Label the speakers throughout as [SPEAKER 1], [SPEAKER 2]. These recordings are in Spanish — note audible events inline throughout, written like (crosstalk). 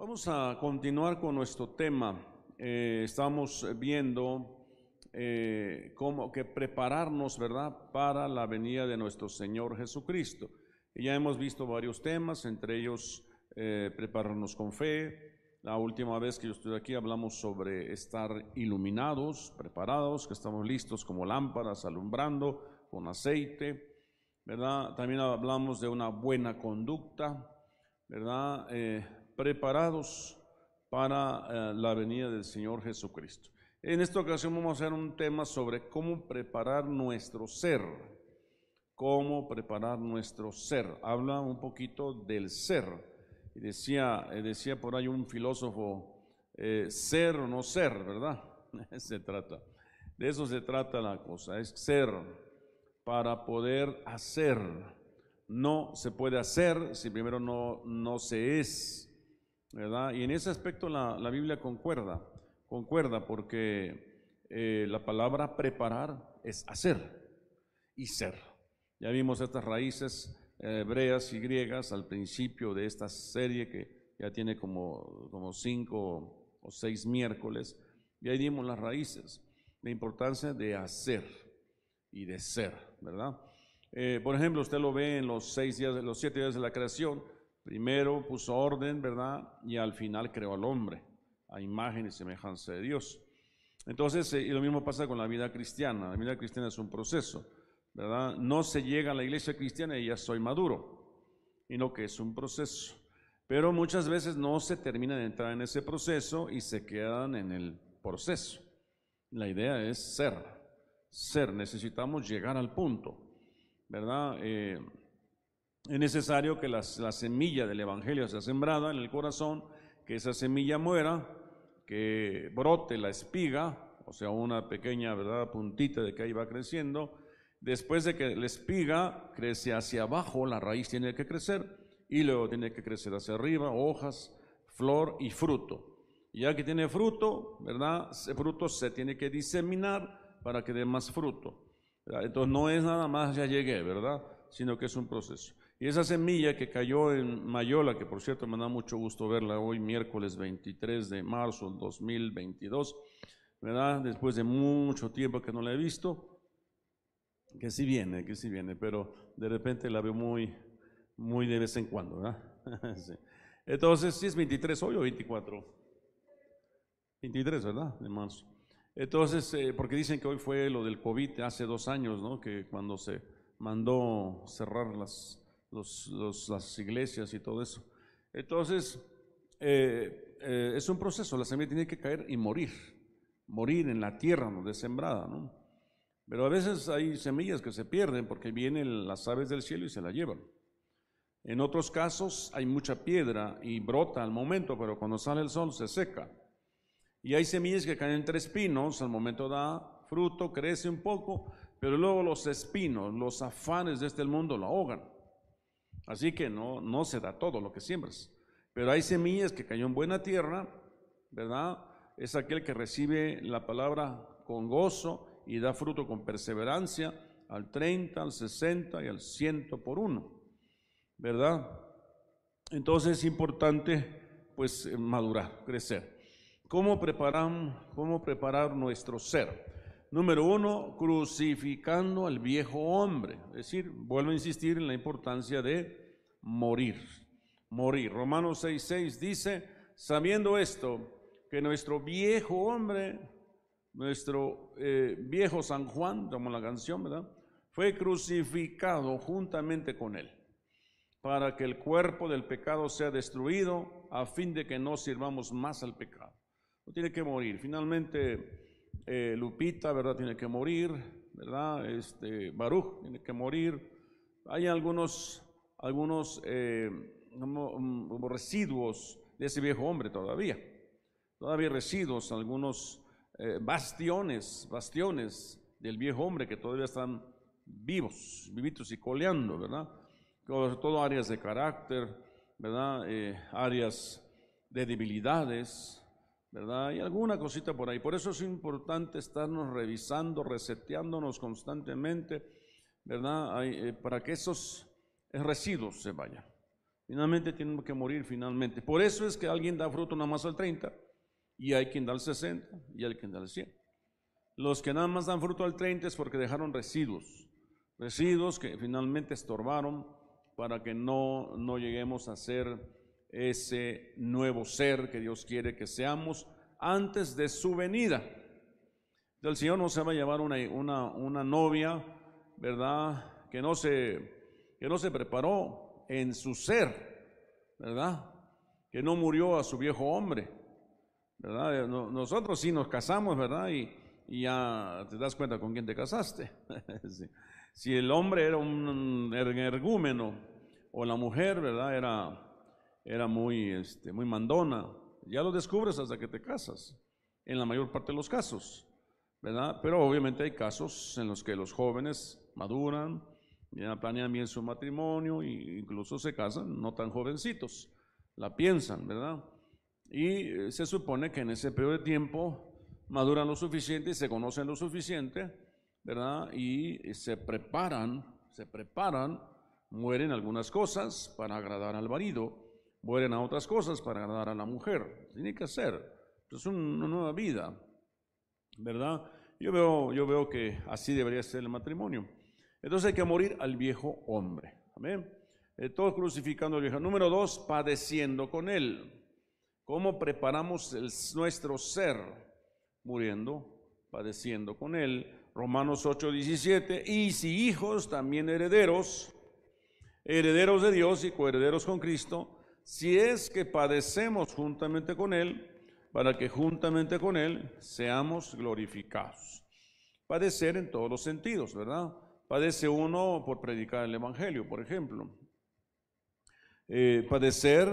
[SPEAKER 1] Vamos a continuar con nuestro tema. Eh, estamos viendo eh, cómo que prepararnos, ¿verdad?, para la venida de nuestro Señor Jesucristo. Ya hemos visto varios temas, entre ellos eh, prepararnos con fe. La última vez que yo estuve aquí hablamos sobre estar iluminados, preparados, que estamos listos como lámparas, alumbrando con aceite, ¿verdad? También hablamos de una buena conducta, ¿verdad? Preparados para eh, la venida del Señor Jesucristo. En esta ocasión vamos a hacer un tema sobre cómo preparar nuestro ser. Cómo preparar nuestro ser. Habla un poquito del ser. Decía, eh, decía por ahí un filósofo, eh, ser o no ser, ¿verdad? (laughs) se trata. De eso se trata la cosa, es ser para poder hacer. No se puede hacer si primero no, no se es. Y en ese aspecto la, Biblia concuerda, concuerda porque eh, la palabra preparar es hacer y ser. Ya vimos estas raíces eh, hebreas y griegas al principio de esta serie que ya tiene como, como cinco o seis miércoles, y ahí dimos las raíces, la importancia de hacer y de ser, ¿verdad? Eh, por ejemplo, usted lo ve en los seis días, los siete días de la creación, Primero puso orden, ¿verdad? Y al final creó al hombre, a imagen y semejanza de Dios. Entonces, eh, y lo mismo pasa con la vida cristiana. La vida cristiana es un proceso, ¿verdad? No se llega a la iglesia cristiana y ya soy maduro, sino que es un proceso. Pero muchas veces no se termina de entrar en ese proceso y se quedan en el proceso. La idea es ser, ser. Necesitamos llegar al punto, ¿verdad? Eh, es necesario que la semilla del Evangelio sea sembrada en el corazón, que esa semilla muera, que brote la espiga, o sea, una pequeña ¿verdad? puntita de que ahí va creciendo. Después de que la espiga crece hacia abajo, la raíz tiene que crecer y luego tiene que crecer hacia arriba, hojas, flor y fruto. Ya que tiene fruto, ¿verdad? Fruto se tiene que diseminar para que dé más fruto. Entonces no es nada más ya llegué, ¿verdad? Sino que es un proceso. Y esa semilla que cayó en Mayola, que por cierto me da mucho gusto verla hoy, miércoles 23 de marzo del 2022, ¿verdad? Después de mucho tiempo que no la he visto, que sí viene, que sí viene, pero de repente la veo muy, muy de vez en cuando, ¿verdad? (laughs) Entonces, si es 23 hoy o 24? 23, ¿verdad? De marzo. Entonces, eh, porque dicen que hoy fue lo del COVID hace dos años, ¿no? Que cuando se mandó cerrar las las iglesias y todo eso. Entonces, eh, eh, es un proceso, la semilla tiene que caer y morir, morir en la tierra donde es sembrada, ¿no? Pero a veces hay semillas que se pierden porque vienen las aves del cielo y se la llevan. En otros casos hay mucha piedra y brota al momento, pero cuando sale el sol se seca. Y hay semillas que caen entre espinos, al momento da fruto, crece un poco, pero luego los espinos, los afanes de este mundo lo ahogan. Así que no, no se da todo lo que siembras. Pero hay semillas que cayó en buena tierra, ¿verdad? Es aquel que recibe la palabra con gozo y da fruto con perseverancia al 30, al 60 y al 100 por uno, ¿verdad? Entonces es importante pues madurar, crecer. ¿Cómo preparar, cómo preparar nuestro ser? Número uno, crucificando al viejo hombre. Es decir, vuelvo a insistir en la importancia de morir. Morir. Romanos 6:6 dice, sabiendo esto, que nuestro viejo hombre, nuestro eh, viejo San Juan, como la canción, ¿verdad? Fue crucificado juntamente con él, para que el cuerpo del pecado sea destruido, a fin de que no sirvamos más al pecado. No tiene que morir. Finalmente, eh, Lupita, ¿verdad? Tiene que morir, ¿verdad? Este, Baruch tiene que morir. Hay algunos algunos eh, mm, residuos de ese viejo hombre todavía. Todavía residuos, algunos eh, bastiones, bastiones del viejo hombre que todavía están vivos, vivitos y coleando, ¿verdad? todo áreas de carácter, ¿verdad? Eh, áreas de debilidades, ¿verdad? Y alguna cosita por ahí. Por eso es importante estarnos revisando, reseteándonos constantemente, ¿verdad? para que esos residuos se vayan. Finalmente tienen que morir finalmente. Por eso es que alguien da fruto nada más al 30 y hay quien da al 60 y hay quien da al 100. Los que nada más dan fruto al 30 es porque dejaron residuos, residuos que finalmente estorbaron para que no, no lleguemos a ser ese nuevo ser que Dios quiere que seamos antes de su venida. El Señor no se va a llevar una, una, novia, ¿verdad? Que no, se, que no se preparó en su ser, ¿verdad? Que no murió a su viejo hombre, ¿verdad? Nosotros sí nos casamos, ¿verdad? Y, ya te das cuenta con quién te casaste. (laughs) Si el hombre era un ergúmeno o la mujer, ¿verdad? Era, era muy, este, muy mandona. Ya lo descubres hasta que te casas, en la mayor parte de los casos. ¿verdad? Pero obviamente hay casos en los que los jóvenes maduran, ya planean bien su matrimonio e incluso se casan no tan jovencitos, la piensan, ¿verdad? Y eh, se supone que en ese periodo de tiempo maduran lo suficiente y se conocen lo suficiente, ¿verdad? Y se preparan, se preparan, mueren algunas cosas para agradar al marido, mueren a otras cosas para agradar a la mujer. Tiene que ser. Es una nueva vida. ¿verdad? Yo veo, yo veo que así debería ser el matrimonio. Entonces hay que morir al viejo hombre. Amén. Eh, todos crucificando al viejo. Número dos, padeciendo con él. ¿Cómo preparamos nuestro ser? Muriendo, padeciendo con él. Romanos 8, 17. Y si hijos, también herederos, herederos de Dios y coherederos con Cristo, si es que padecemos juntamente con él, para que juntamente con Él seamos glorificados. Padecer en todos los sentidos, ¿verdad? Padece uno por predicar el Evangelio, por ejemplo. Eh, padecer,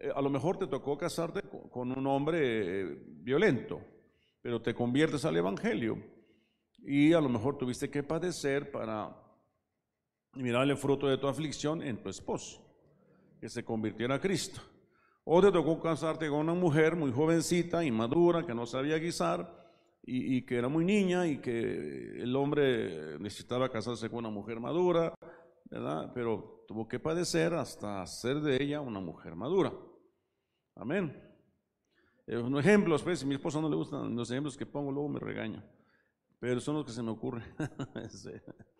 [SPEAKER 1] eh, a lo mejor te tocó casarte con un hombre eh, violento, pero te conviertes al Evangelio. Y a lo mejor tuviste que padecer para mirar el fruto de tu aflicción en tu esposo, que se convirtiera a Cristo. O te tocó casarte con una mujer muy jovencita, inmadura, que no sabía guisar y, que era muy niña y que el hombre necesitaba casarse con una mujer madura, ¿verdad? Pero tuvo que padecer hasta hacer de ella una mujer madura. Amén. Eh, un pues, si mi esposa no le gustan los ejemplos que pongo, luego me regaña. Pero son los que se me ocurren. (laughs)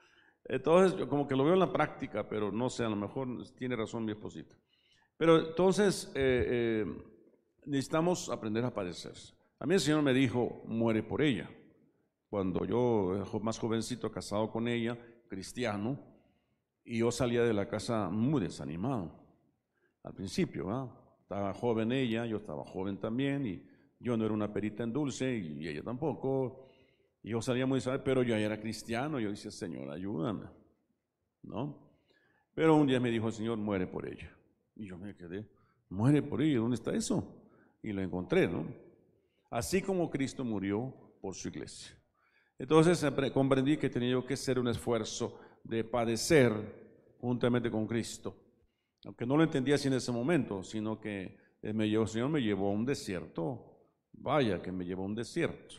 [SPEAKER 1] Entonces, como que lo veo en la práctica, pero no sé, a lo mejor tiene razón mi esposita. Pero entonces eh, eh, necesitamos aprender a padecer. A mí el Señor me dijo, muere por ella. Cuando yo, más jovencito, casado con ella, cristiano, y yo salía de la casa muy desanimado. Al principio, estaba joven ella, yo estaba joven también, y yo no era una perita en dulce, y ella tampoco. Y yo salía muy desanimado, pero yo ya era cristiano, yo decía, Señor, ayúdame. ¿No? Pero un día me dijo Señor, muere por ella. Y yo me quedé, muere por ella, ¿dónde está eso? Y lo encontré, ¿no? Así como Cristo murió por su iglesia. Entonces comprendí que tenía yo que hacer un esfuerzo de padecer juntamente con Cristo. Aunque no lo entendía así en ese momento, sino que me llevó, el Señor me llevó a un desierto. Vaya que me llevó a un desierto,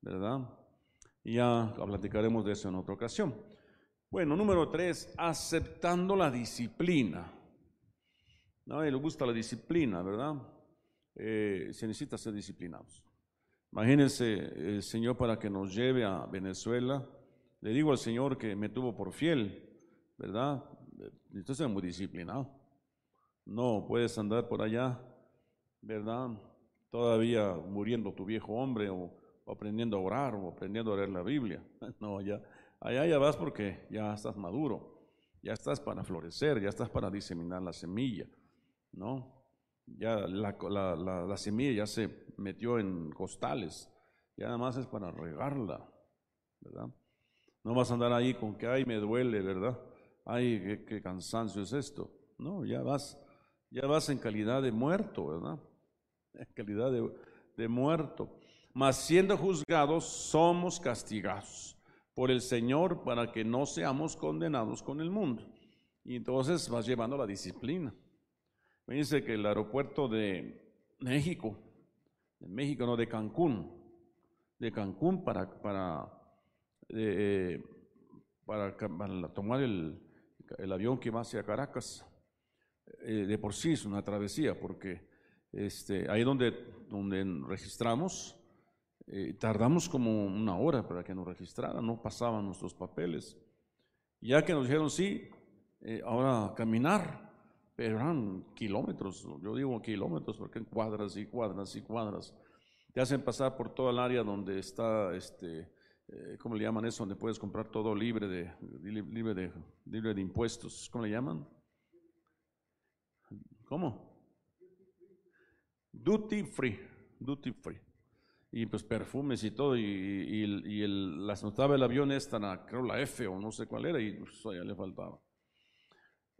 [SPEAKER 1] ¿verdad? Y ya platicaremos de eso en otra ocasión. Bueno, número tres, aceptando la disciplina. ¿no? Y le gusta la disciplina, ¿verdad? Eh, se necesita ser disciplinados. Imagínense el Señor para que nos lleve a Venezuela. Le digo al Señor que me tuvo por fiel, ¿verdad? Necesito ser muy disciplinado. No puedes andar por allá, ¿verdad? Todavía muriendo tu viejo hombre o, aprendiendo a orar o aprendiendo a leer la Biblia. (laughs) No, ya, allá ya vas porque ya estás maduro, ya estás para florecer, ya estás para diseminar la semilla. ¿no? Ya la, semilla ya se metió en costales, ya nada más es para regarla, ¿verdad? No vas a andar ahí con que, ay, me duele, ¿verdad? Ay, qué, cansancio es esto. No, ya vas, ya vas en calidad de muerto, ¿verdad? (laughs) En calidad de, de muerto. Mas siendo juzgados, somos castigados por el Señor para que no seamos condenados con el mundo. Y entonces vas llevando la disciplina. Me dice que el aeropuerto de México, de México, no, de Cancún, de Cancún para, para, eh, para, tomar el, avión que va hacia Caracas, eh, de por sí es una travesía, porque este, ahí donde, donde registramos, eh, tardamos como una hora para que nos registraran, no pasaban nuestros papeles. Ya que nos dijeron, sí, eh, ahora caminar, pero eran kilómetros, yo digo kilómetros porque en cuadras y cuadras y cuadras. Te hacen pasar por toda el área donde está, este, eh, ¿cómo le llaman eso? Donde puedes comprar todo libre de, libre de, libre de impuestos. ¿Cómo le llaman? ¿Cómo? Duty free, duty free. Y pues perfumes y todo, y, y, el, las notaba el avión esta, creo la F o no sé cuál era, y pues, ya le faltaba.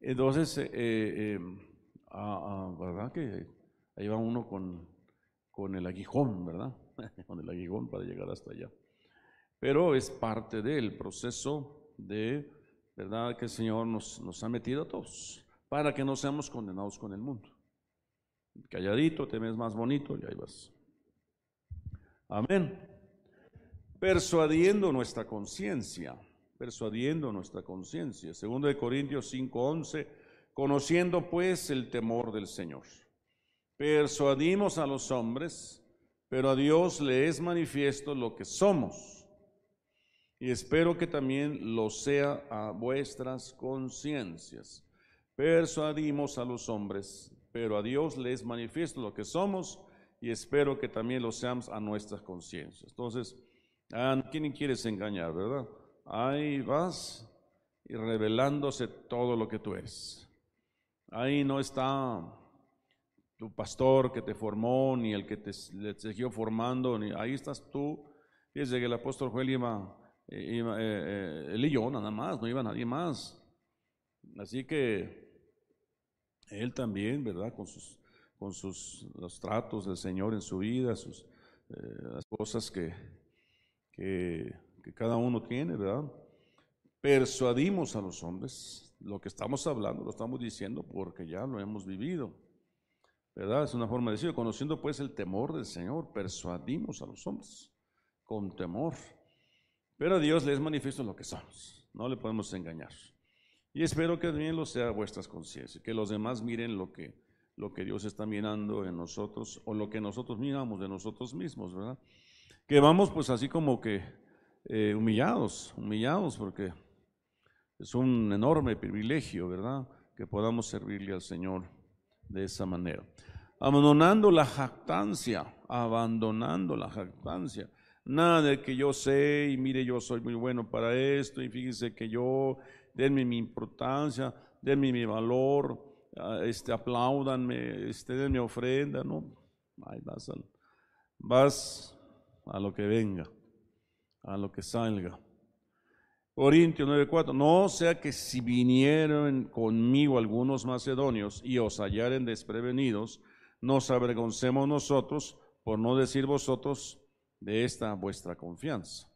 [SPEAKER 1] Entonces, eh, eh, ¿verdad? Que ahí va uno con, con el aguijón, ¿verdad? (laughs) con el aguijón para llegar hasta allá. Pero es parte del proceso de, ¿verdad? Que el Señor nos, nos ha metido a todos para que no seamos condenados con el mundo. Calladito, te ves más bonito y ahí vas. Amén. Persuadiendo nuestra conciencia, persuadiendo nuestra conciencia. Segundo de Corintios 5:11, conociendo pues el temor del Señor. Persuadimos a los hombres, pero a Dios le es manifiesto lo que somos y espero que también lo sea a vuestras conciencias. Persuadimos a los hombres, pero a Dios les manifiesto lo que somos y espero que también lo seamos a nuestras conciencias. Entonces, ¿a quién quieres engañar, verdad? Ahí vas y revelándose todo lo que tú eres. Ahí no está tu pastor que te formó, ni el que te, siguió formando, ni ahí estás tú. Fíjese que el apóstol Joel iba Iba, eh, eh, él y yo nada más, no iba nadie más. Así que él también, ¿verdad? Con sus, con sus los tratos del Señor en su vida, sus, eh, las cosas que, que, cada uno tiene, ¿verdad? Persuadimos a los hombres, lo que estamos hablando, lo estamos diciendo porque ya lo hemos vivido. ¿Verdad? Es una forma de decir, conociendo pues el temor del Señor, persuadimos a los hombres con temor. Pero a Dios les manifiesto lo que somos, no le podemos engañar. Y espero que también lo sea vuestras conciencias, que los demás miren lo que, lo que Dios está mirando en nosotros o lo que nosotros miramos de nosotros mismos, ¿verdad? Que vamos pues así como que eh, humillados, humillados porque es un enorme privilegio, ¿verdad? Que podamos servirle al Señor de esa manera. Abandonando la jactancia, abandonando la jactancia. Nada de que yo sé y mire, yo soy muy bueno para esto y fíjense que yo, denme mi importancia, denme mi valor, este, apláudanme, este, denme ofrenda, ¿no? Ahí vas, vas a lo que venga, a lo que salga. Corintios 9:4, no sea que si vinieron conmigo algunos macedonios y os hallaren desprevenidos, nos avergoncemos nosotros, por no decir vosotros, de esta vuestra confianza.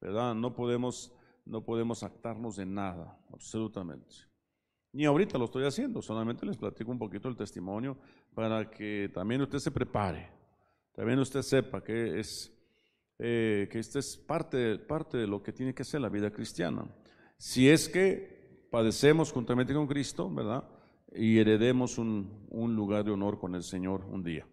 [SPEAKER 1] ¿Verdad? No podemos, no podemos actarnos de nada, absolutamente. Ni ahorita lo estoy haciendo, solamente les platico un poquito el testimonio para que también usted se prepare, también usted sepa que es eh, que esta es parte, parte de lo que tiene que ser la vida cristiana. Si es que padecemos juntamente con Cristo, ¿verdad? Y heredemos un, un lugar de honor con el Señor un día.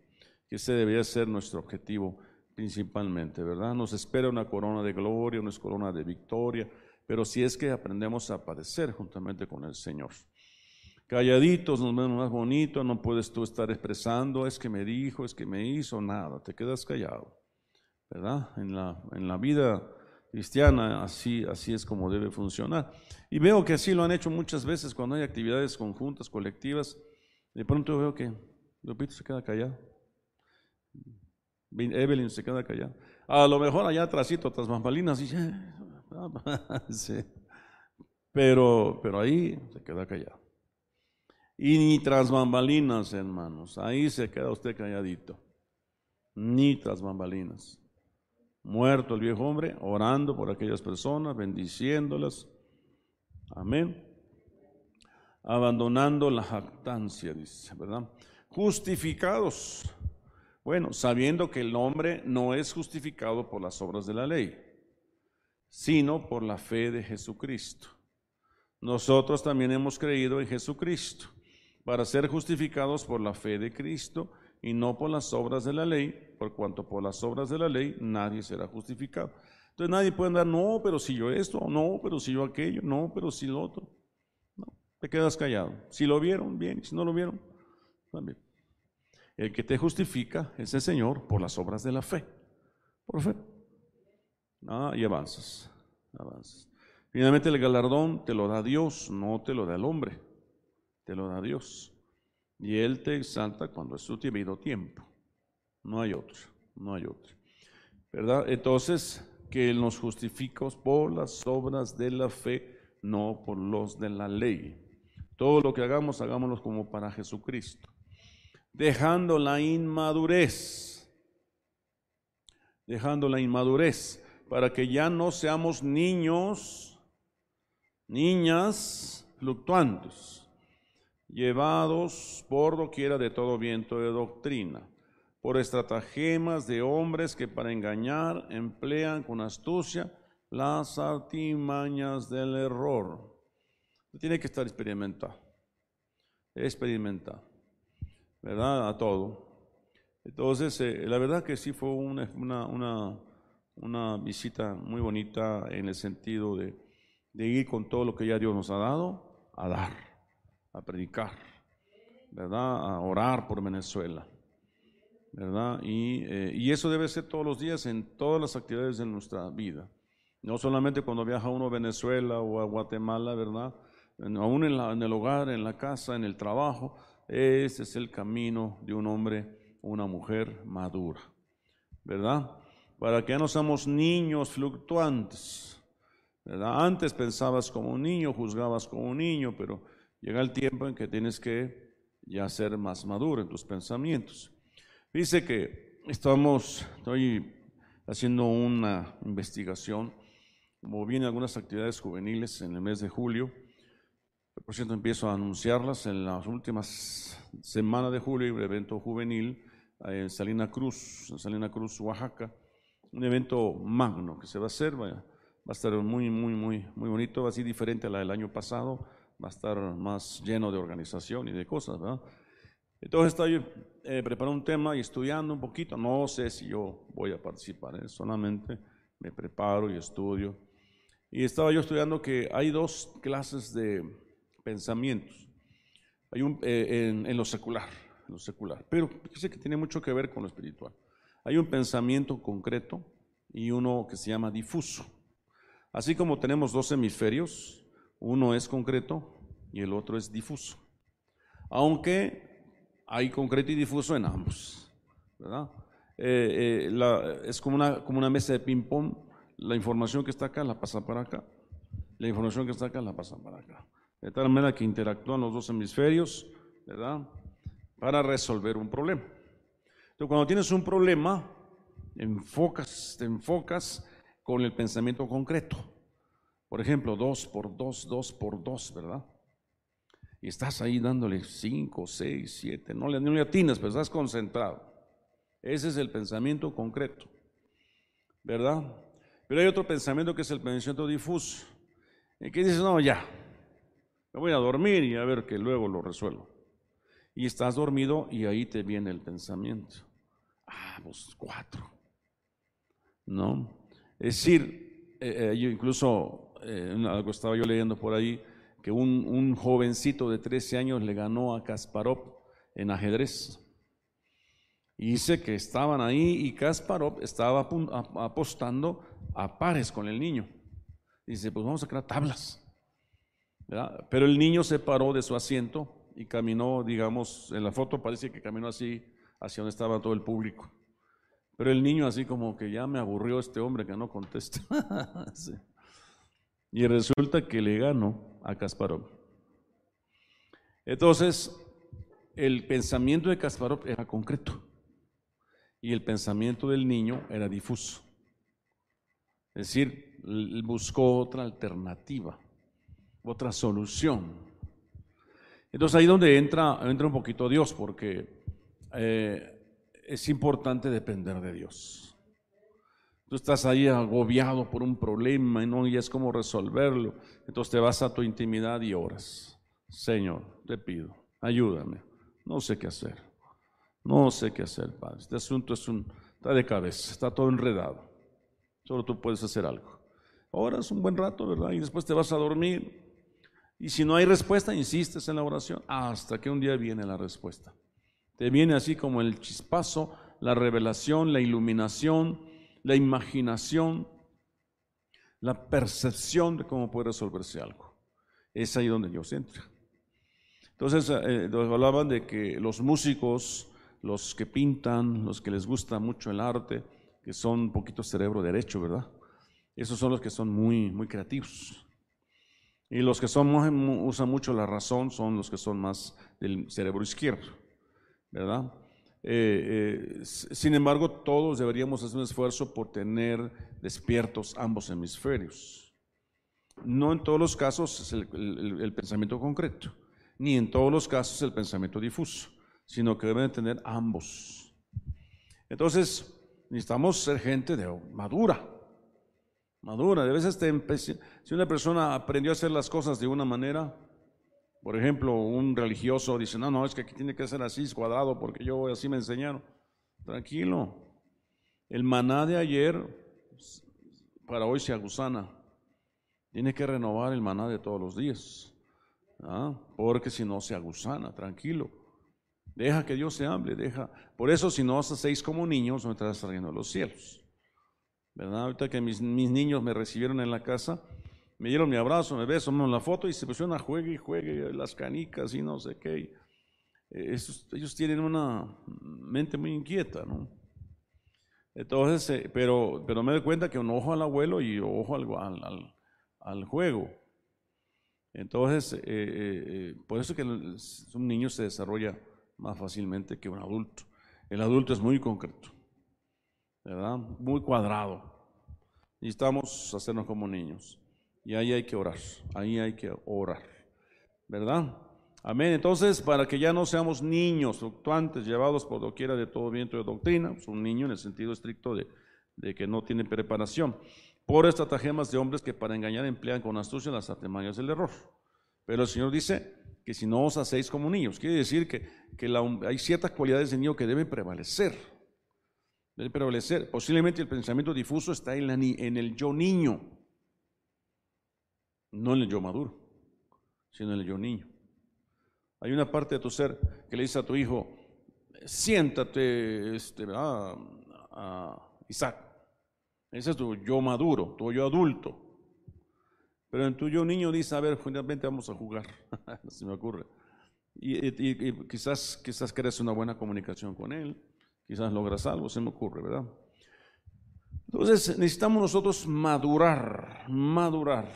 [SPEAKER 1] Que ese debería ser nuestro objetivo principalmente, ¿verdad? Nos espera una corona de gloria, una corona de victoria, pero si es que aprendemos a padecer juntamente con el Señor. Calladitos nos vemos más bonitos, no puedes tú estar expresando, es que me dijo, es que me hizo, nada, te quedas callado, ¿verdad? En la, en la vida cristiana así, así es como debe funcionar. Y veo que así lo han hecho muchas veces cuando hay actividades conjuntas, colectivas, de pronto veo que Lupito se queda callado. Evelyn se queda callada. A lo mejor allá atrásito, tras bambalinas, (laughs) sí. pero, pero ahí se queda callado. Y ni tras bambalinas, hermanos, ahí se queda usted calladito. Ni tras bambalinas. Muerto el viejo hombre, orando por aquellas personas, bendiciéndolas. Amén. Abandonando la jactancia, dice, ¿verdad? Justificados bueno, sabiendo que el hombre no es justificado por las obras de la ley, sino por la fe de Jesucristo. Nosotros también hemos creído en Jesucristo para ser justificados por la fe de Cristo y no por las obras de la ley, por cuanto por las obras de la ley nadie será justificado. Entonces nadie puede andar, no, pero si yo esto, no, pero si yo aquello, no, pero si lo otro. No, te quedas callado. Si lo vieron, bien, si no lo vieron, también. El que te justifica es el Señor por las obras de la fe. Por fe. Ah, y avanzas, avanzas. Finalmente el galardón te lo da Dios, no te lo da el hombre, te lo da Dios. Y Él te exalta cuando es su debido tiempo. No hay otro, no hay otro. ¿Verdad? Entonces, que nos justifica por las obras de la fe, no por los de la ley. Todo lo que hagamos, hagámoslo como para Jesucristo. Dejando la inmadurez, dejando la inmadurez, para que ya no seamos niños, niñas fluctuantes, llevados por doquiera de todo viento de doctrina por estratagemas de hombres que para engañar emplean con astucia las artimañas del error. Tiene que estar experimentado, experimentado, ¿verdad? A todo. Entonces, eh, la verdad que sí fue una, una, una, visita muy bonita en el sentido de, de ir con todo lo que ya Dios nos ha dado, a dar, a predicar, ¿verdad? A orar por Venezuela. ¿verdad? Eh, y, eso debe ser todos los días en todas las actividades de nuestra vida. No solamente cuando viaja uno a Venezuela o a Guatemala, ¿verdad? Aún en, el hogar, en la casa, en el trabajo. Ese es el camino de un hombre una mujer madura, ¿verdad? Para que no seamos niños fluctuantes, ¿verdad? Antes pensabas como un niño, juzgabas como un niño, pero llega el tiempo en que tienes que ya ser más maduro en tus pensamientos. Dice que estamos, estoy haciendo una investigación, como vienen algunas actividades juveniles en el mes de julio. Por cierto, empiezo a anunciarlas en las últimas semanas de julio, un evento juvenil en Salina Cruz, en Salina Cruz, Oaxaca. Un evento magno que se va a hacer, va a estar muy, muy, muy, muy bonito, así diferente a la del año pasado, va a estar más lleno de organización y de cosas, ¿verdad? Entonces estoy eh, preparando un tema y estudiando un poquito. No sé si yo voy a participar, ¿eh? solamente me preparo y estudio. Y estaba yo estudiando que hay dos clases de pensamientos. Hay un, eh, en, lo secular, en lo secular, pero dice que tiene mucho que ver con lo espiritual. Hay un pensamiento concreto y uno que se llama difuso. Así como tenemos dos hemisferios, uno es concreto y el otro es difuso. Aunque hay concreto y difuso en ambos, ¿verdad? Eh, eh, es como una, como una mesa de ping-pong, la información que está acá la pasa para acá, la información que está acá la pasa para acá. De tal manera que interactúan los dos hemisferios, ¿verdad? Para resolver un problema. Entonces, cuando tienes un problema, enfocas, te enfocas con el pensamiento concreto. Por ejemplo, dos por dos, dos por dos, ¿verdad? Y estás ahí dándole cinco, seis, siete, no le, no le atinas, pero estás concentrado. Ese es el pensamiento concreto, ¿verdad? Pero hay otro pensamiento que es el pensamiento difuso, y que dices, no, ya, me voy a dormir y a ver que luego lo resuelvo. Y estás dormido y ahí te viene el pensamiento. Ah, pues cuatro. ¿No? Es decir, eh, eh, yo incluso, eh, algo estaba yo leyendo por ahí, que un, jovencito de 13 años le ganó a Kasparov en ajedrez. Y dice que estaban ahí y Kasparov estaba apostando a pares con el niño. Dice, pues vamos a crear tablas. Pero el niño se paró de su asiento y caminó, digamos, en la foto parece que caminó así hacia donde estaba todo el público. Pero el niño así como que ya me aburrió este hombre que no contesta. (laughs) Y resulta que le ganó a Kasparov. Entonces, el pensamiento de Kasparov era concreto y el pensamiento del niño era difuso. Es decir, buscó otra alternativa, otra solución. Entonces ahí donde entra, entra un poquito Dios, porque eh, es importante depender de Dios. Tú estás ahí agobiado por un problema y no es cómo resolverlo. Entonces te vas a tu intimidad y oras. Señor, te pido, ayúdame. No sé qué hacer. No sé qué hacer, Padre. Este asunto es un, está de cabeza, está todo enredado. Solo tú puedes hacer algo. Ahora es un buen rato, ¿verdad? Y después te vas a dormir. Y si no hay respuesta, insistes en la oración hasta que un día viene la respuesta. Te viene así como el chispazo, la revelación, la iluminación, la imaginación, la percepción de cómo puede resolverse algo. Es ahí donde Dios entra. Entonces, eh, hablaban de que los músicos, los que pintan, los que les gusta mucho el arte, que son un poquito cerebro derecho, ¿verdad? Esos son los que son muy, muy creativos. Y los que son, usan mucho la razón son los que son más del cerebro izquierdo, ¿verdad? Eh, eh, sin embargo, todos deberíamos hacer un esfuerzo por tener despiertos ambos hemisferios. No en todos los casos es el, pensamiento concreto, ni en todos los casos el pensamiento difuso, sino que deben tener ambos. Entonces, necesitamos ser gente de madura, madura. De veces si una persona aprendió a hacer las cosas de una manera, por ejemplo, un religioso dice, no, no, es que aquí tiene que ser así, cuadrado, porque yo así me enseñaron. Tranquilo. El maná de ayer, para hoy se agusana. Tiene que renovar el maná de todos los días. ¿ah? Porque si no se agusana, tranquilo. Deja que Dios se hable, deja. Por eso, si no hacéis como niños, no estarás saliendo de los cielos. ¿Verdad? Ahorita que mis, mis niños me recibieron en la casa, me dieron mi abrazo, me beso, en la foto y se pusieron a juegue y juegue las canicas y no sé qué. Eh, ellos tienen una mente muy inquieta, ¿no? Entonces, eh, pero, pero me doy cuenta que un ojo al abuelo y ojo al, al, juego. Entonces, eh, por eso que un niño se desarrolla más fácilmente que un adulto. El adulto es muy concreto, ¿verdad? Muy cuadrado. Necesitamos hacernos como niños. Y ahí hay que orar, ahí hay que orar, ¿verdad? Amén. Entonces, para que ya no seamos niños fluctuantes, llevados por doquiera de todo viento de doctrina, es pues, un niño en el sentido estricto de, de que no tiene preparación, por estratagemas de hombres que para engañar emplean con astucia las artimañas del error. Pero el Señor dice que si no os hacéis como niños, quiere decir que, que hay ciertas cualidades de niño que deben prevalecer. Deben prevalecer. Posiblemente el pensamiento difuso está en, la, en el yo niño no en el yo maduro, sino en el yo niño. Hay una parte de tu ser que le dice a tu hijo, siéntate, este, a Isaac. Ese es tu yo maduro, tu yo adulto. Pero en tu yo niño dice, a ver, finalmente vamos a jugar, (laughs) se me ocurre. Y, quizás, quizás crees una buena comunicación con él, quizás logras algo, se me ocurre, ¿verdad? Entonces necesitamos nosotros madurar, madurar.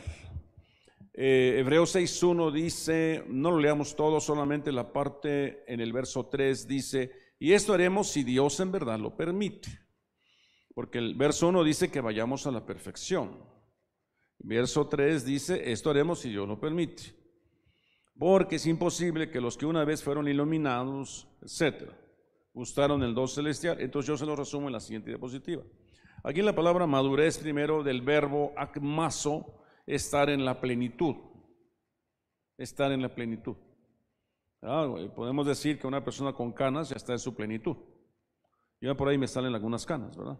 [SPEAKER 1] Eh, Hebreos 6.1 dice, no lo leamos todo, solamente la parte en el verso 3 dice, y esto haremos si Dios en verdad lo permite. Porque el verso 1 dice que vayamos a la perfección. verso 3 dice, esto haremos si Dios lo permite. Porque es imposible que los que una vez fueron iluminados, etcétera, gustaron el don celestial. Entonces yo se lo resumo en la siguiente diapositiva. Aquí en la palabra madurez primero del verbo acmaso, estar en la plenitud. Estar en la plenitud. Ah, podemos decir que una persona con canas ya está en su plenitud. Ya por ahí me salen algunas canas, ¿verdad?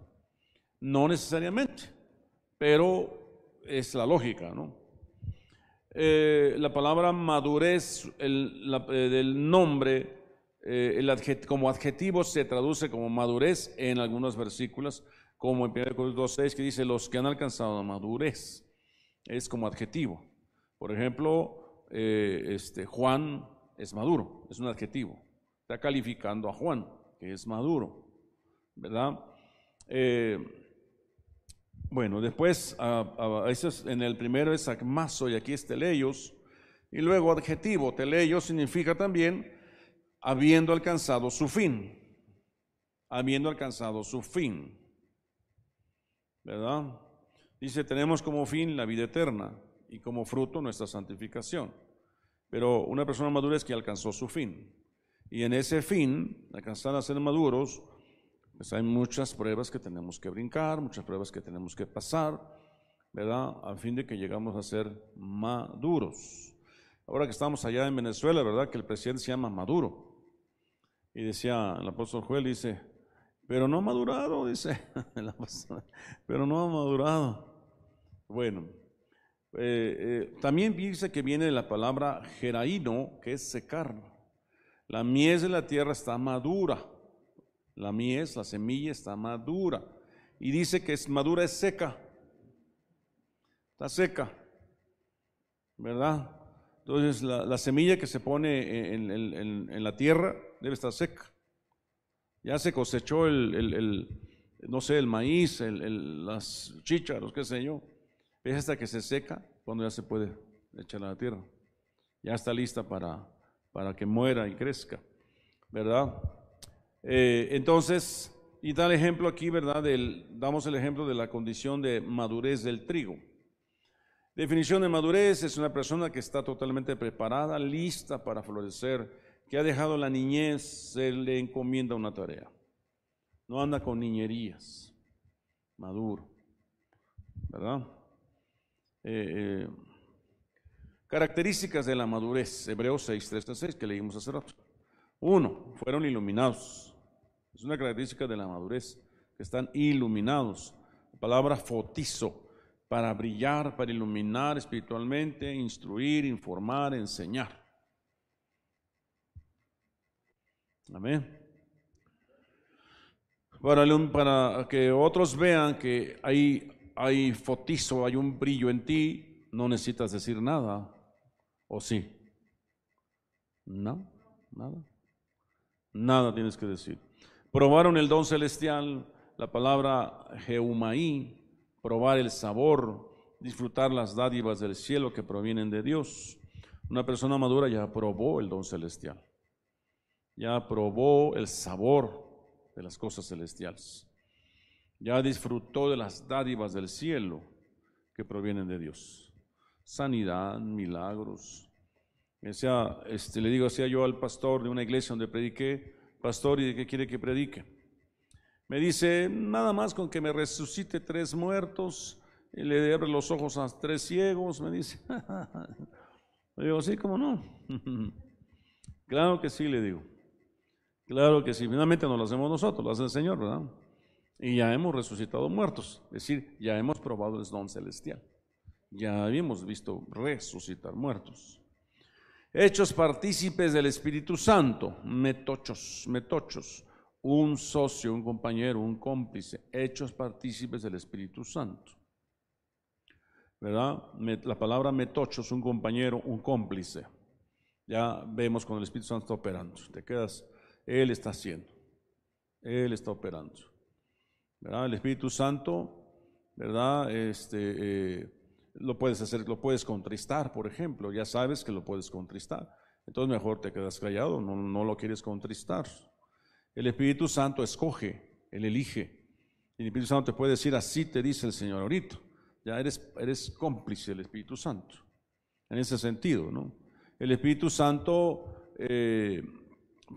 [SPEAKER 1] No necesariamente, pero es la lógica, ¿no? Eh, la palabra madurez el, eh, del nombre eh, como adjetivo se traduce como madurez en algunos versículos, como en 1 Corintios 2.6 que dice los que han alcanzado madurez es como adjetivo. Por ejemplo, eh, este, Juan es maduro, es un adjetivo. Está calificando a Juan, que es maduro, ¿verdad? Eh, bueno, después, en el primero es acmaso y aquí es teleios. Y luego adjetivo, teleios significa también habiendo alcanzado su fin. Habiendo alcanzado su fin. ¿Verdad? Dice, tenemos como fin la vida eterna y como fruto nuestra santificación. Pero una persona madura es que alcanzó su fin. Y en ese fin, alcanzar a ser maduros, pues hay muchas pruebas que tenemos que brincar, muchas pruebas que tenemos que pasar, ¿verdad? A fin de que llegamos a ser maduros. ahora que estamos allá en Venezuela, ¿verdad? Que el presidente se llama Maduro. Y decía el apóstol Joel, dice, pero no ha madurado, dice, (laughs) pero no ha madurado. Bueno, eh, eh, también dice que viene de la palabra geraíno, que es secar. La mies de la tierra está madura. La mies, la semilla está madura. Y dice que es madura es seca. Está seca. ¿Verdad? Entonces la, semilla que se pone en, la tierra debe estar seca. Ya se cosechó el, no sé, el maíz, las chícharos, qué sé yo. Es hasta que se seca cuando ya se puede echar a la tierra. Ya está lista para, para que muera y crezca. ¿Verdad? Eh, entonces, y da el ejemplo aquí, ¿verdad? Damos el ejemplo de la condición de madurez del trigo. Definición de madurez es una persona que está totalmente preparada, lista para florecer, que ha dejado la niñez, se le encomienda una tarea. No anda con niñerías, maduro, ¿verdad? Eh, eh, características de la madurez, Hebreos 6, 3 6, que leímos hace rato. Uno, fueron iluminados. Es una característica de la madurez, que están iluminados. La palabra fotizo, para brillar, para iluminar espiritualmente, instruir, informar, enseñar. Amén. Para, para que otros vean que hay, hay fotizo, hay un brillo en ti, no necesitas decir nada. ¿O sí? No, nada. Nada tienes que decir. Probaron el don celestial, la palabra Jeumaí, probar el sabor, disfrutar las dádivas del cielo que provienen de Dios. Una persona madura ya probó el don celestial, ya probó el sabor de las cosas celestiales, ya disfrutó de las dádivas del cielo que provienen de Dios. Sanidad, milagros. este, le digo, yo al pastor de una iglesia donde prediqué, pastor, ¿y de qué quiere que predique? Me dice, nada más con que me resucite tres muertos y le abre los ojos a tres ciegos, me dice. (laughs) le digo, sí, ¿cómo no? (laughs) claro que sí, le digo. Claro que sí, finalmente no lo hacemos nosotros, lo hace el Señor, ¿verdad? Y ya hemos resucitado muertos, es decir, ya hemos probado el don celestial. Ya habíamos visto resucitar muertos. Hechos partícipes del Espíritu Santo, metochos, metochos un socio, un compañero, un cómplice, hechos partícipes del Espíritu Santo. ¿Verdad? La palabra metocho es un compañero, un cómplice. Ya vemos cuando el Espíritu Santo está operando. Te quedas, Él está haciendo. Él está operando. El Espíritu Santo, ¿verdad? Este, eh, lo puedes hacer, lo puedes contristar, por ejemplo. Ya sabes que lo puedes contristar. Entonces mejor te quedas callado, no, lo quieres contristar. El Espíritu Santo escoge, Él elige. El Espíritu Santo te puede decir, así te dice el Señor ahorita. Ya eres, eres cómplice del Espíritu Santo. En ese sentido, ¿no? El Espíritu Santo eh,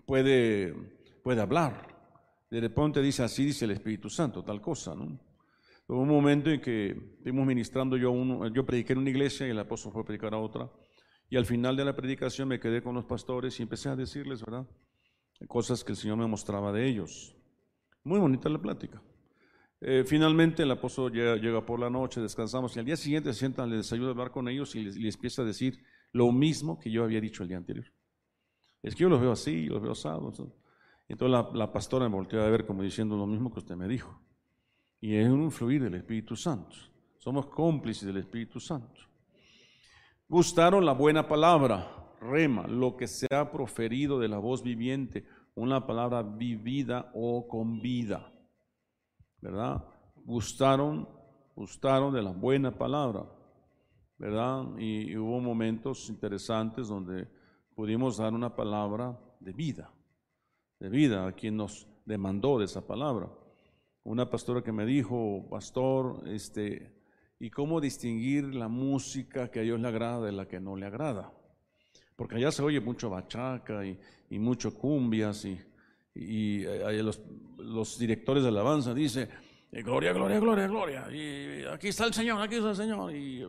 [SPEAKER 1] puede hablar. De repente dice, así dice el Espíritu Santo, tal cosa, ¿no? Hubo un momento en que estuvimos ministrando, yo, uno, yo prediqué en una iglesia y el apóstol fue a predicar a otra. Y al final de la predicación me quedé con los pastores y empecé a decirles, ¿verdad? cosas que el Señor me mostraba de ellos. Muy bonita la plática. Eh, finalmente el apóstol llega, por la noche, descansamos y al día siguiente se sientan, les ayuda a hablar con ellos y les, empieza a decir lo mismo que yo había dicho el día anterior. Es que yo los veo así, los veo asados. Entonces la, pastora me volteó a ver como diciendo lo mismo que usted me dijo. Y es un fluir del Espíritu Santo. Somos cómplices del Espíritu Santo. Gustaron la buena palabra rema, lo que se ha proferido de la voz viviente, una palabra vivida o con vida. ¿Verdad? Gustaron, gustaron de la buena palabra. ¿Verdad? Y, hubo momentos interesantes donde pudimos dar una palabra de vida, de vida a quien nos demandó de esa palabra. Una pastora que me dijo, pastor, este, ¿y cómo distinguir la música que a Dios le agrada de la que no le agrada? porque allá se oye mucho bachaca y, mucho cumbias y, eh, los, directores de alabanza dicen, eh, gloria, gloria, gloria, gloria, y aquí está el Señor, aquí está el Señor, y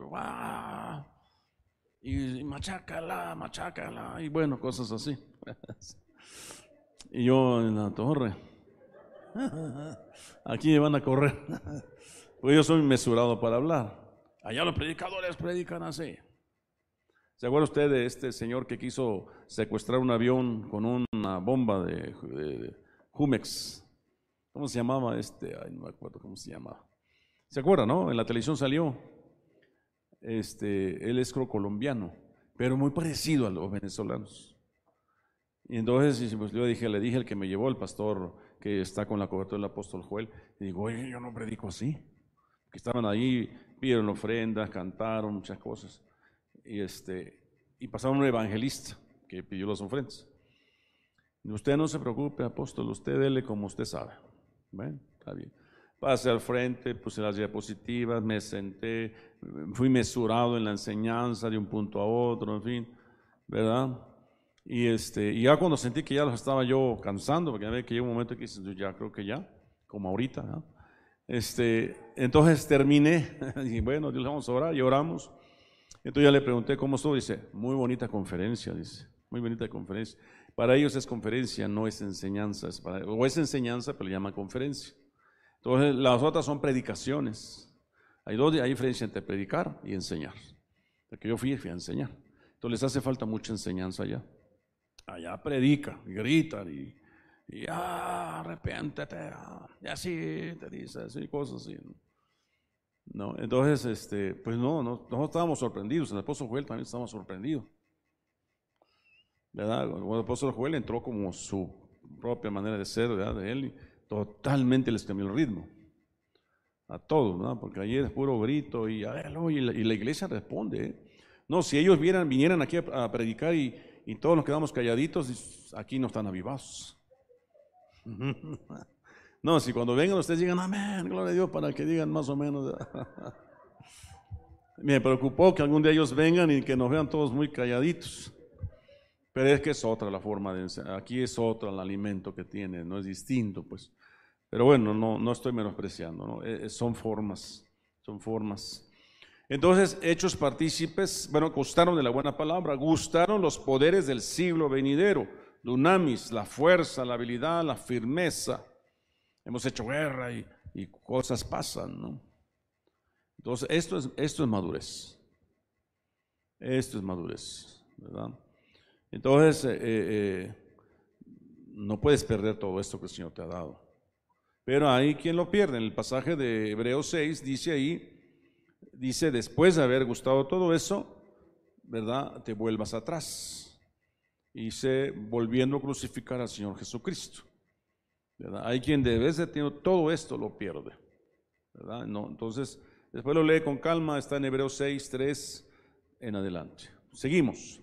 [SPEAKER 1] y machácala, machácala, y bueno, cosas así. (laughs) y yo en la torre, aquí me van a correr, porque yo soy mesurado para hablar. Allá los predicadores predican así. ¿Se acuerda usted de este señor que quiso secuestrar un avión con una bomba de, Jumex? ¿Cómo se llamaba este? Ay, no me acuerdo cómo se llamaba. ¿Se acuerda, no? En la televisión salió. Este, él es colombiano, pero muy parecido a los venezolanos. Y entonces pues, yo dije, le dije al que me llevó, el pastor que está con la cobertura del apóstol Joel, y digo, oye, yo no predico así. Que estaban ahí, pidieron ofrendas, cantaron muchas cosas y, este, y pasaba un evangelista que pidió las ofrendas. Usted no se preocupe, apóstol, usted dele como usted sabe. Bueno, está bien. Pasé al frente, puse las diapositivas, me senté, fui mesurado en la enseñanza de un punto a otro, en fin, ¿verdad? Y, este, y ya cuando sentí que ya los estaba yo cansando, porque ya que llega un momento que dices, ya creo que ya, como ahorita, este, entonces terminé, (laughs) y bueno, Dios vamos a orar, y oramos. Entonces ya le pregunté cómo estuvo, dice, muy bonita conferencia, dice, muy bonita conferencia. Para ellos es conferencia, no es enseñanza, es o es enseñanza, pero le llama conferencia. Entonces las otras son predicaciones. Hay dos, hay diferencia entre predicar y enseñar. Porque yo fui, fui a enseñar. Entonces les hace falta mucha enseñanza allá. Allá predica, y y, y ah, arrepiéntete, ah, y así te dice, así, cosas así. No, entonces, este, pues no, no, nosotros estábamos sorprendidos, el apóstol Joel también estaba sorprendido. ¿Verdad? El apóstol Joel entró como su propia manera de ser, ¿verdad? De él, y totalmente les cambió el ritmo. A todos, ¿verdad? Porque ayer es puro grito y, a y, la, y la iglesia responde. ¿eh? No, si ellos vieran, vinieran aquí a, predicar y, y, todos nos quedamos calladitos, aquí no están avivados. (laughs) No, si cuando vengan ustedes digan amén, gloria a Dios, para que digan más o menos. (laughs) Me preocupó que algún día ellos vengan y que nos vean todos muy calladitos. Pero es que es otra la forma de Aquí es otra el alimento que tiene, no es distinto, pues. Pero bueno, no, no estoy menospreciando, ¿no? Eh, eh, son formas, son formas. Entonces, hechos partícipes, bueno, gustaron de la buena palabra, gustaron los poderes del siglo venidero, dunamis, la fuerza, la habilidad, la firmeza hemos hecho guerra y, cosas pasan, ¿no? Entonces, esto es, esto es madurez. Esto es madurez, ¿verdad? Entonces, eh, eh, no puedes perder todo esto que el Señor te ha dado. Pero hay quien lo pierde. En el pasaje de Hebreos 6 dice ahí, dice, después de haber gustado todo eso, ¿verdad? Te vuelvas atrás. Y se volviendo a crucificar al Señor Jesucristo. Hay quien de vez de todo esto lo pierde. ¿verdad? No, entonces, después lo lee con calma, está en Hebreos 6, 3 en adelante. Seguimos.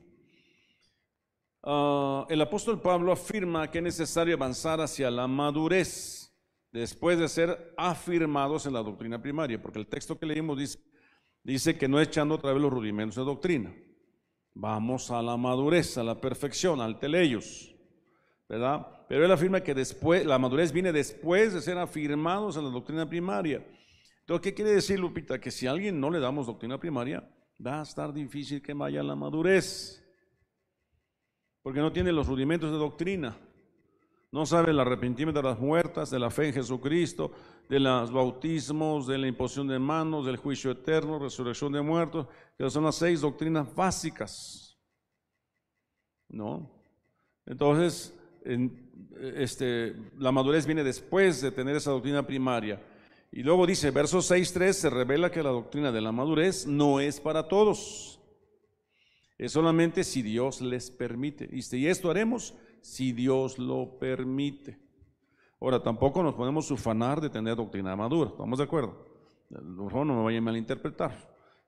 [SPEAKER 1] Ah, el apóstol Pablo afirma que es necesario avanzar hacia la madurez después de ser afirmados en la doctrina primaria, porque el texto que leímos dice, dice que no echando otra vez los rudimentos de doctrina. Vamos a la madurez, a la perfección, al teleios, ¿verdad? Pero él afirma que después, la madurez viene después de ser afirmados en la doctrina primaria. Entonces, ¿qué quiere decir, Lupita? Que si a alguien no le damos doctrina primaria, va a estar difícil que vaya a la madurez. Porque no tiene los rudimentos de doctrina. No sabe el arrepentimiento de las muertas, de la fe en Jesucristo, de los bautismos, de la imposición de manos, del juicio eterno, resurrección de muertos, que son las seis doctrinas básicas. ¿No? Entonces, este, la madurez viene después de tener esa doctrina primaria. Y luego dice, verso 6.3, se revela que la doctrina de la madurez no es para todos. Es solamente si Dios les permite. Y esto haremos si Dios lo permite. Ahora, tampoco nos podemos ufanar de tener doctrina madura. ¿Estamos de acuerdo? No, me vayan a malinterpretar.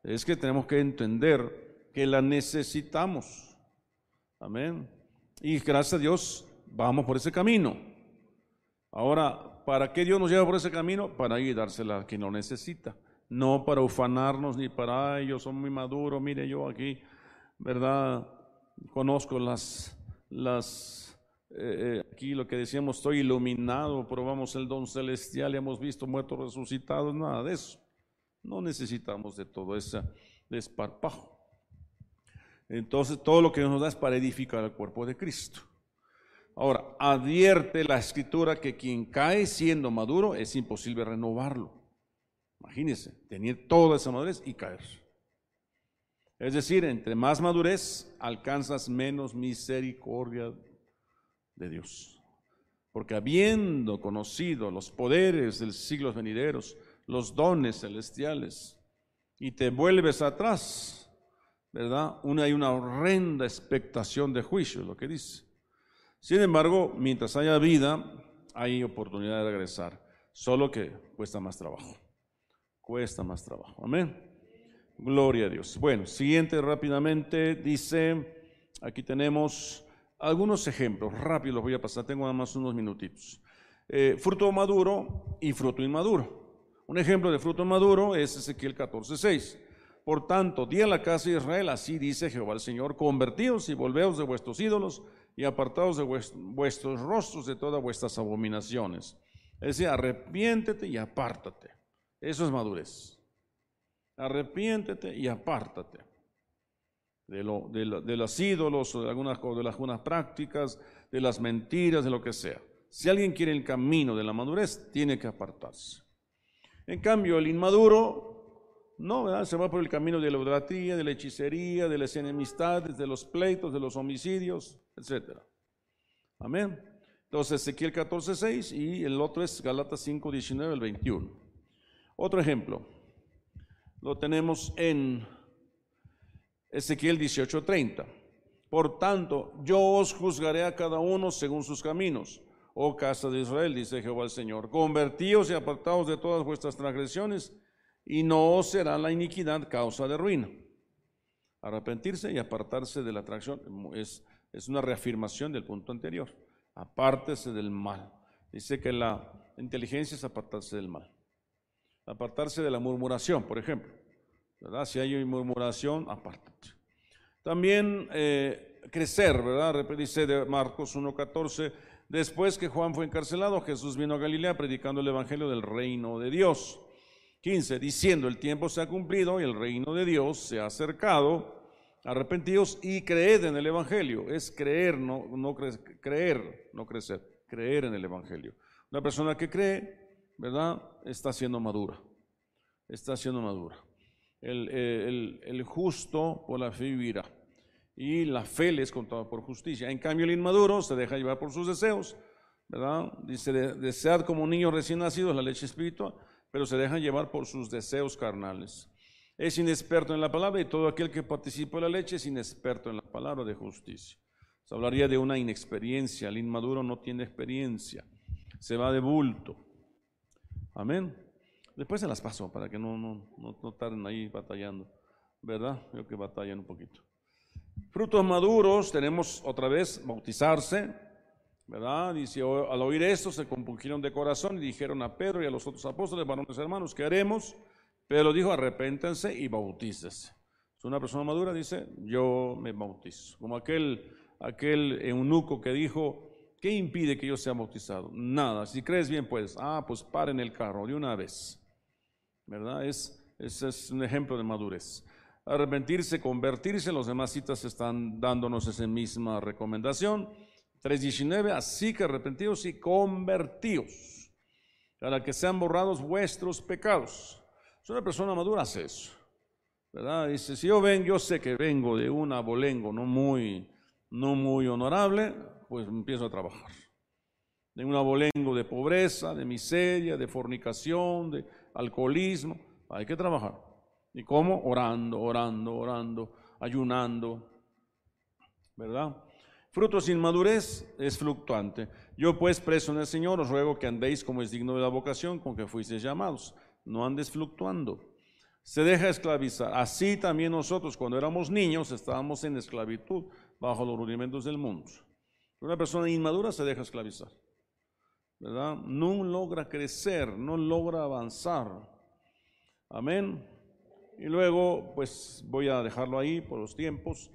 [SPEAKER 1] Es que tenemos que entender que la necesitamos. Amén. Y gracias a Dios vamos por ese camino. Ahora, ¿para qué Dios nos lleva por ese camino? Para ayudársela a quien lo necesita. No para ufanarnos ni para, ay, yo soy muy maduro, mire yo aquí, ¿verdad? Conozco las, las, eh, eh, aquí lo que decíamos, estoy iluminado, probamos el don celestial y hemos visto muertos resucitados, nada de eso. No necesitamos de todo ese desparpajo. Entonces, todo lo que nos da es para edificar el cuerpo de Cristo. Ahora, advierte la escritura que quien cae siendo maduro es imposible renovarlo. Imagínense, tener toda esa madurez y caer. Es decir, entre más madurez alcanzas menos misericordia de Dios. Porque habiendo conocido los poderes del siglos venideros, los dones celestiales, y te vuelves atrás, ¿verdad? Una, hay una horrenda expectación de juicio, lo que dice. Sin embargo, mientras haya vida, hay oportunidad de regresar, solo que cuesta más trabajo. Cuesta más trabajo. Amén. Gloria a Dios. Bueno, siguiente rápidamente dice, aquí tenemos algunos ejemplos, rápido los voy a pasar, tengo nada más unos minutitos. Eh, fruto maduro y fruto inmaduro. Un ejemplo de fruto maduro es Ezequiel 14:6. Por tanto, di a la casa de Israel, así dice Jehová el Señor, convertíos y volveos de vuestros ídolos y apartados de vuestros rostros de todas vuestras abominaciones. Es decir, arrepiéntete y apártate. Eso es madurez. Arrepiéntete y apártate de, lo, de, los ídolos de algunas, de algunas prácticas, de las mentiras, de lo que sea. Si alguien quiere el camino de la madurez, tiene que apartarse. En cambio, el inmaduro no, ¿verdad? Se va por el camino de la idolatría, de la hechicería, de las enemistades, de los pleitos, de los homicidios, etc. Amén. Entonces, Ezequiel 14:6 y el otro es Galatas 5, 19 al 21. Otro ejemplo, lo tenemos en Ezequiel 18:30. Por tanto, yo os juzgaré a cada uno según sus caminos. Oh casa de Israel, dice Jehová el Señor, convertíos y apartaos de todas vuestras transgresiones y no será la iniquidad causa de ruina. Arrepentirse y apartarse de la atracción es, es una reafirmación del punto anterior. Apártese del mal. Dice que la inteligencia es apartarse del mal. Apartarse de la murmuración, por ejemplo. ¿Verdad? Si hay murmuración, apártate. También eh, crecer, ¿verdad? Dice de Marcos 1.14, después que Juan fue encarcelado, Jesús vino a Galilea predicando el Evangelio del reino de Dios 15, diciendo, el tiempo se ha cumplido y el reino de Dios se ha acercado, arrepentidos y creed en el Evangelio. Es creer, no, no creer, no crecer, creer en el Evangelio. Una persona que cree, ¿verdad? Está siendo madura, está siendo madura. El, el, justo por la fe vivirá y la fe le es por justicia. En cambio, el inmaduro se deja llevar por sus deseos, ¿verdad? Dice, desead como un niño recién nacido la leche espiritual pero se dejan llevar por sus deseos carnales. Es inexperto en la palabra y todo aquel que participa en la leche es inexperto en la palabra de justicia. Se hablaría de una inexperiencia. El inmaduro no tiene experiencia. Se va de bulto. Amén. Después se las paso para que no, no, no, tarden ahí batallando. ¿Verdad? Creo que batallan un poquito. Frutos maduros, tenemos otra vez bautizarse, ¿verdad? Dice, al oír esto se compungieron de corazón y dijeron a Pedro y a los otros apóstoles, varones hermanos, ¿qué haremos? Pedro dijo, arrepéntense y bautícese. Es una persona madura, dice, yo me bautizo. Como aquel, aquel eunuco que dijo, ¿qué impide que yo sea bautizado? Nada, si crees bien, pues, ah, pues paren el carro de una vez. ¿Verdad? Es, ese es un ejemplo de madurez. Arrepentirse, convertirse, los demás citas están dándonos esa misma recomendación. 3.19, así que arrepentidos y convertidos, para que sean borrados vuestros pecados. Es una persona madura hace eso, ¿verdad? Dice, si yo ven, yo sé que vengo de un abolengo no muy, no muy honorable, pues empiezo a trabajar. De un abolengo de pobreza, de miseria, de fornicación, de alcoholismo, hay que trabajar. ¿Y cómo? Orando, orando, orando, ayunando, ¿verdad? Fruto sin madurez es fluctuante. Yo pues preso en el Señor os ruego que andéis como es digno de la vocación con que fuisteis llamados. No andes fluctuando. Se deja esclavizar. Así también nosotros cuando éramos niños estábamos en esclavitud bajo los rudimentos del mundo. Una persona inmadura se deja esclavizar. ¿Verdad? No logra crecer, no logra avanzar. Amén. Y luego, pues voy a dejarlo ahí por los tiempos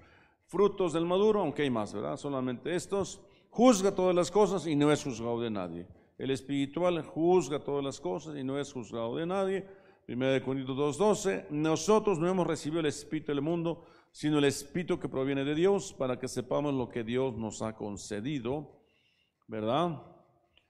[SPEAKER 1] frutos del maduro, aunque hay más, ¿verdad? Solamente estos. Juzga todas las cosas y no es juzgado de nadie. El espiritual juzga todas las cosas y no es juzgado de nadie. 1 Corintios 2.12, nosotros no hemos recibido el espíritu del mundo, sino el Espíritu que proviene de Dios, para que sepamos lo que Dios nos ha concedido, ¿verdad?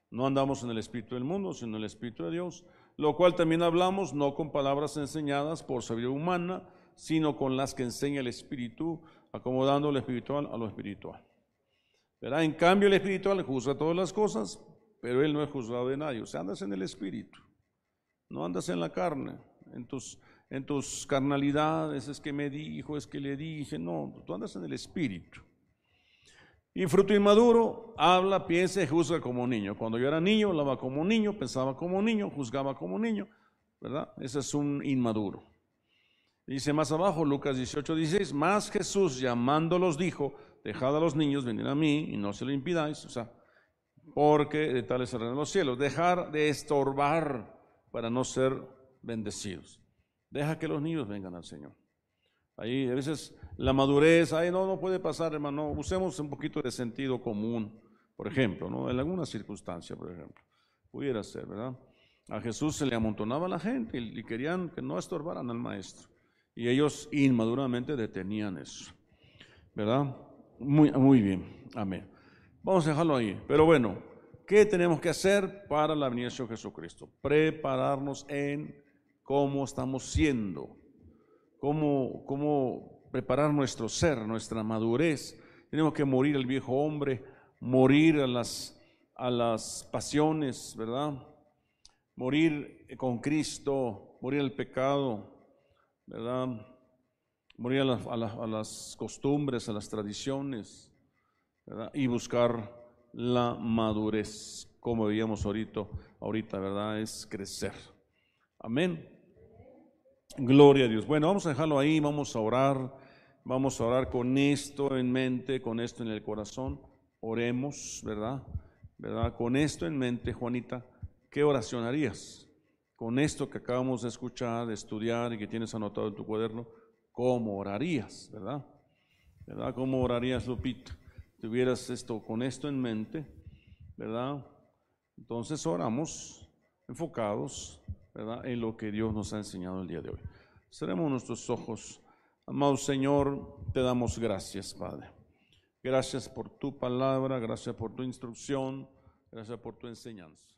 [SPEAKER 1] No andamos en el Espíritu del mundo, sino en el Espíritu de Dios, lo cual también hablamos no con palabras enseñadas por sabiduría humana, sino con las que enseña el Espíritu, acomodando lo espiritual a lo espiritual. ¿Verdad? En cambio, el espiritual juzga todas las cosas, pero él no es juzgado de nadie. O sea, andas en el Espíritu, no andas en la carne, en tus, en tus carnalidades, es que me dijo, es que le dije, no, tú andas en el Espíritu. Y fruto inmaduro, habla, piensa y juzga como niño. Cuando yo era niño, hablaba como niño, pensaba como niño, juzgaba como niño, ¿verdad? Ese es un inmaduro. Dice más abajo, Lucas 18, 16, más Jesús llamándolos dijo, dejad a los niños venir a mí y no se lo impidáis, o sea, porque de tales serán los cielos. Dejar de estorbar para no ser bendecidos. Deja que los niños vengan al Señor. Ahí a veces la madurez, ahí no, no puede pasar, hermano. Usemos un poquito de sentido común, por ejemplo, ¿no? En alguna circunstancia, por ejemplo. Pudiera ser, ¿verdad? A Jesús se le amontonaba la gente y querían que no estorbaran al maestro. Y ellos inmaduramente detenían eso. ¿Verdad? Muy, muy bien. Amén. Vamos a dejarlo ahí. Pero bueno, ¿qué tenemos que hacer para la venida de Jesucristo? Prepararnos en cómo estamos siendo, cómo, cómo preparar nuestro ser, nuestra madurez. Tenemos que morir al viejo hombre, morir a las, a las pasiones, ¿verdad? Morir con Cristo, morir al pecado, ¿verdad? Morir a, las costumbres, a las tradiciones, ¿verdad? Y buscar la madurez, como veíamos ahorita, ahorita, ¿verdad? Es crecer. Amén. Gloria a Dios. Bueno, vamos a dejarlo ahí, vamos a orar, vamos a orar con esto en mente, con esto en el corazón. Oremos, ¿verdad? ¿Verdad? Con esto en mente, Juanita, ¿qué oración harías? con esto que acabamos de escuchar, de estudiar y que tienes anotado en tu cuaderno, ¿cómo orarías, verdad? ¿Verdad? ¿Cómo orarías, Lupita? Tuvieras esto con esto en mente, ¿verdad? Entonces oramos enfocados, ¿verdad? En lo que Dios nos ha enseñado el día de hoy. Cerremos nuestros ojos. Amado Señor, te damos gracias, Padre. Gracias por tu palabra, gracias por tu instrucción, gracias por tu enseñanza.